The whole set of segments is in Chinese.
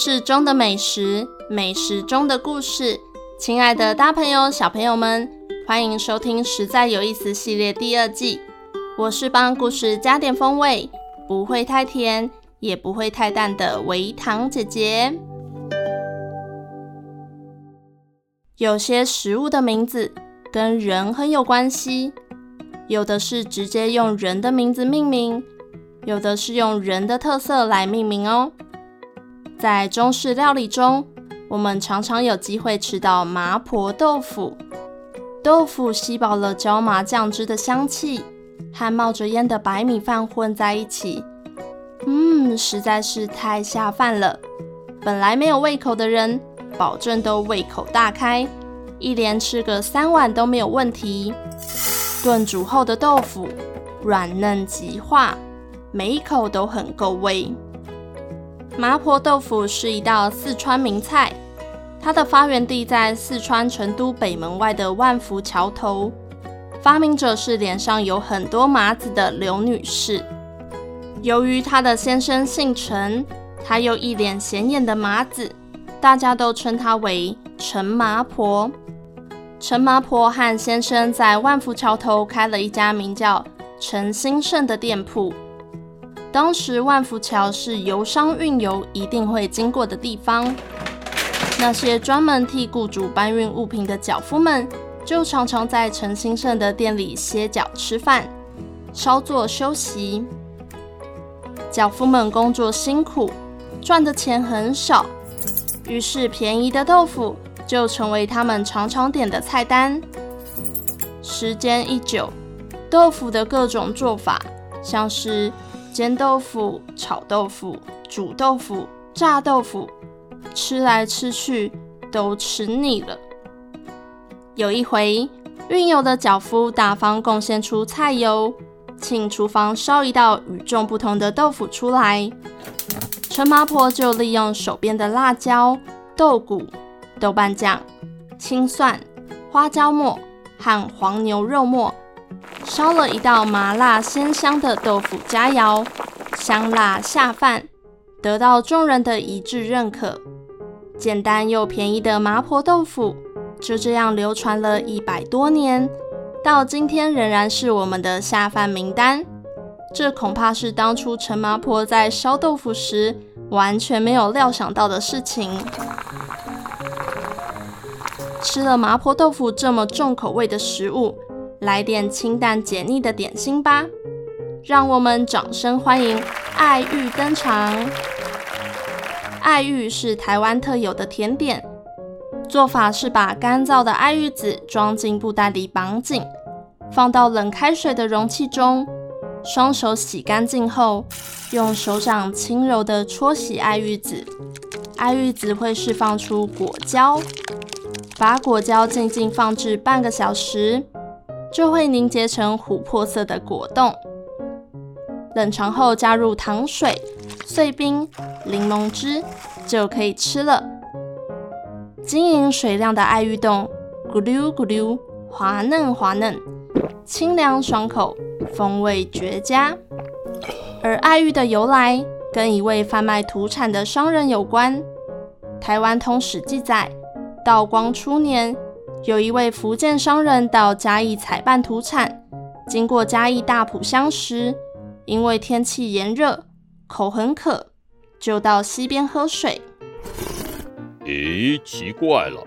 事中的美食，美食中的故事。亲爱的大朋友、小朋友们，欢迎收听《实在有意思》系列第二季。我是帮故事加点风味，不会太甜，也不会太淡的维糖姐姐。有些食物的名字跟人很有关系，有的是直接用人的名字命名，有的是用人的特色来命名哦。在中式料理中，我们常常有机会吃到麻婆豆腐。豆腐吸饱了椒麻酱汁的香气，和冒着烟的白米饭混在一起，嗯，实在是太下饭了。本来没有胃口的人，保证都胃口大开，一连吃个三碗都没有问题。炖煮后的豆腐软嫩即化，每一口都很够味。麻婆豆腐是一道四川名菜，它的发源地在四川成都北门外的万福桥头，发明者是脸上有很多麻子的刘女士。由于她的先生姓陈，她又一脸显眼的麻子，大家都称她为陈麻婆。陈麻婆和先生在万福桥头开了一家名叫陈兴盛的店铺。当时万福桥是游商运油一定会经过的地方，那些专门替雇主搬运物品的脚夫们，就常常在陈兴盛的店里歇脚吃饭，稍作休息。脚夫们工作辛苦，赚的钱很少，于是便宜的豆腐就成为他们常常点的菜单。时间一久，豆腐的各种做法，像是煎豆腐、炒豆腐、煮豆腐、炸豆腐，吃来吃去都吃腻了。有一回，运油的脚夫大方贡献出菜油，请厨房烧一道与众不同的豆腐出来。陈麻婆就利用手边的辣椒、豆鼓、豆瓣酱、青蒜、花椒末和黄牛肉末。烧了一道麻辣鲜香的豆腐佳肴，香辣下饭，得到众人的一致认可。简单又便宜的麻婆豆腐就这样流传了一百多年，到今天仍然是我们的下饭名单。这恐怕是当初陈麻婆在烧豆腐时完全没有料想到的事情。吃了麻婆豆腐这么重口味的食物。来点清淡解腻的点心吧，让我们掌声欢迎爱玉登场。爱玉是台湾特有的甜点，做法是把干燥的爱玉子装进布袋里绑紧，放到冷开水的容器中，双手洗干净后，用手掌轻柔地搓洗爱玉子，爱玉子会释放出果胶，把果胶静静放置半个小时。就会凝结成琥珀色的果冻，冷藏后加入糖水、碎冰、柠檬汁，就可以吃了。晶莹水亮的爱玉冻，咕噜咕噜，滑嫩滑嫩，清凉爽口，风味绝佳。而爱玉的由来，跟一位贩卖土产的商人有关。台湾通史记载，道光初年。有一位福建商人到嘉义采办土产，经过嘉义大埔乡时，因为天气炎热，口很渴，就到溪边喝水。咦，奇怪了，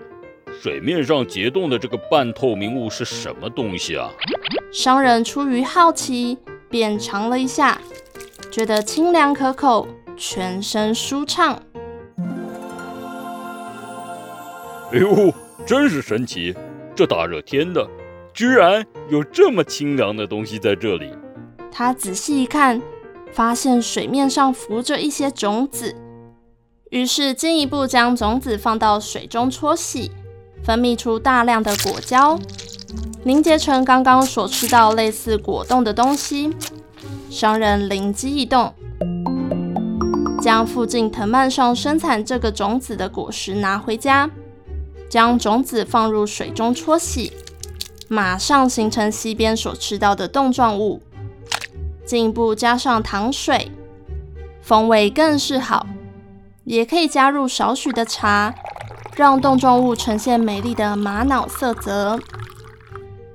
水面上结冻的这个半透明物是什么东西啊？商人出于好奇，便尝了一下，觉得清凉可口，全身舒畅。哎呦！真是神奇！这大热天的，居然有这么清凉的东西在这里。他仔细一看，发现水面上浮着一些种子，于是进一步将种子放到水中搓洗，分泌出大量的果胶，凝结成刚刚所吃到类似果冻的东西。商人灵机一动，将附近藤蔓上生产这个种子的果实拿回家，将种子放入水中搓洗，马上形成西边所吃到的冻状物。进一步加上糖水，风味更是好。也可以加入少许的茶，让冻状物呈现美丽的玛瑙色泽。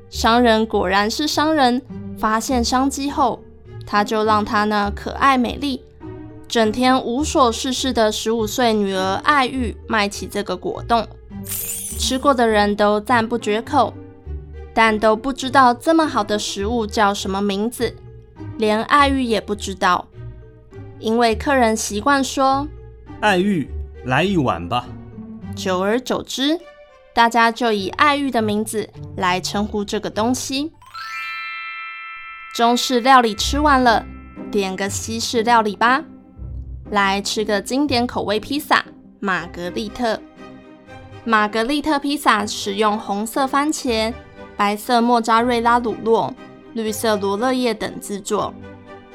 商人果然是商人，发现商机后，他就让他那可爱美丽、整天无所事事的十五岁女儿爱玉卖起这个果冻。吃过的人都赞不绝口，但都不知道这么好的食物叫什么名字，连爱玉也不知道，因为客人习惯说。爱玉，来一碗吧。久而久之，大家就以爱玉的名字来称呼这个东西。中式料理吃完了，点个西式料理吧。来吃个经典口味披萨——玛格丽特。玛格丽特披萨使用红色番茄、白色莫扎瑞拉乳酪、绿色罗勒叶等制作，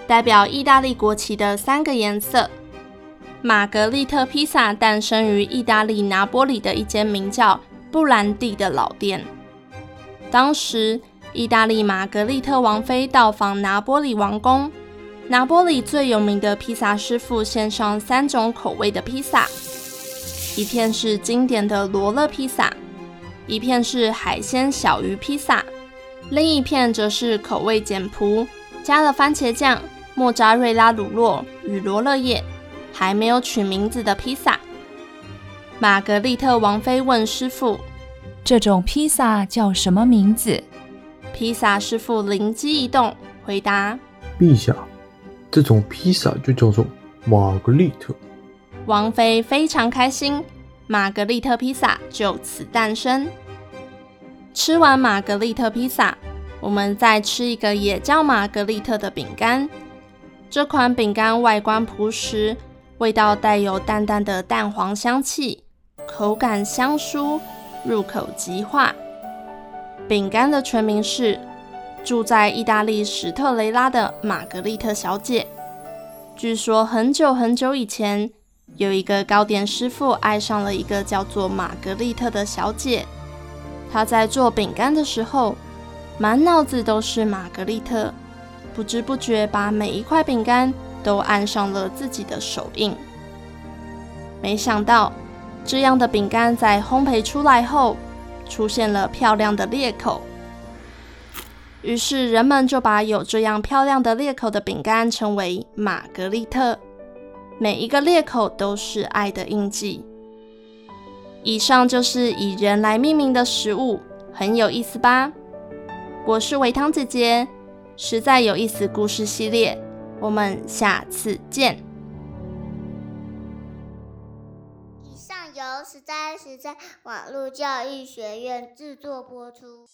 代表意大利国旗的三个颜色。玛格丽特披萨诞生于意大利拿波里的一间名叫布兰蒂的老店。当时，意大利玛格丽特王妃到访拿波里王宫，拿波里最有名的披萨师傅献上三种口味的披萨：一片是经典的罗勒披萨，一片是海鲜小鱼披萨，另一片则是口味简朴，加了番茄酱、莫扎瑞拉乳酪与罗勒叶。还没有取名字的披萨，玛格丽特王妃问师傅：“这种披萨叫什么名字？”披萨师傅灵机一动，回答：“陛下，这种披萨就叫做玛格丽特。”王妃非常开心，玛格丽特披萨就此诞生。吃完玛格丽特披萨，我们再吃一个也叫玛格丽特的饼干。这款饼干外观朴实。味道带有淡淡的蛋黄香气，口感香酥，入口即化。饼干的全名是住在意大利史特雷拉的玛格丽特小姐。据说很久很久以前，有一个糕点师傅爱上了一个叫做玛格丽特的小姐。他在做饼干的时候，满脑子都是玛格丽特，不知不觉把每一块饼干。都按上了自己的手印。没想到，这样的饼干在烘焙出来后，出现了漂亮的裂口。于是人们就把有这样漂亮的裂口的饼干称为玛格丽特。每一个裂口都是爱的印记。以上就是以人来命名的食物，很有意思吧？我是维糖姐姐，实在有意思故事系列。我们下次见。以上由实在实在网络教育学院制作播出。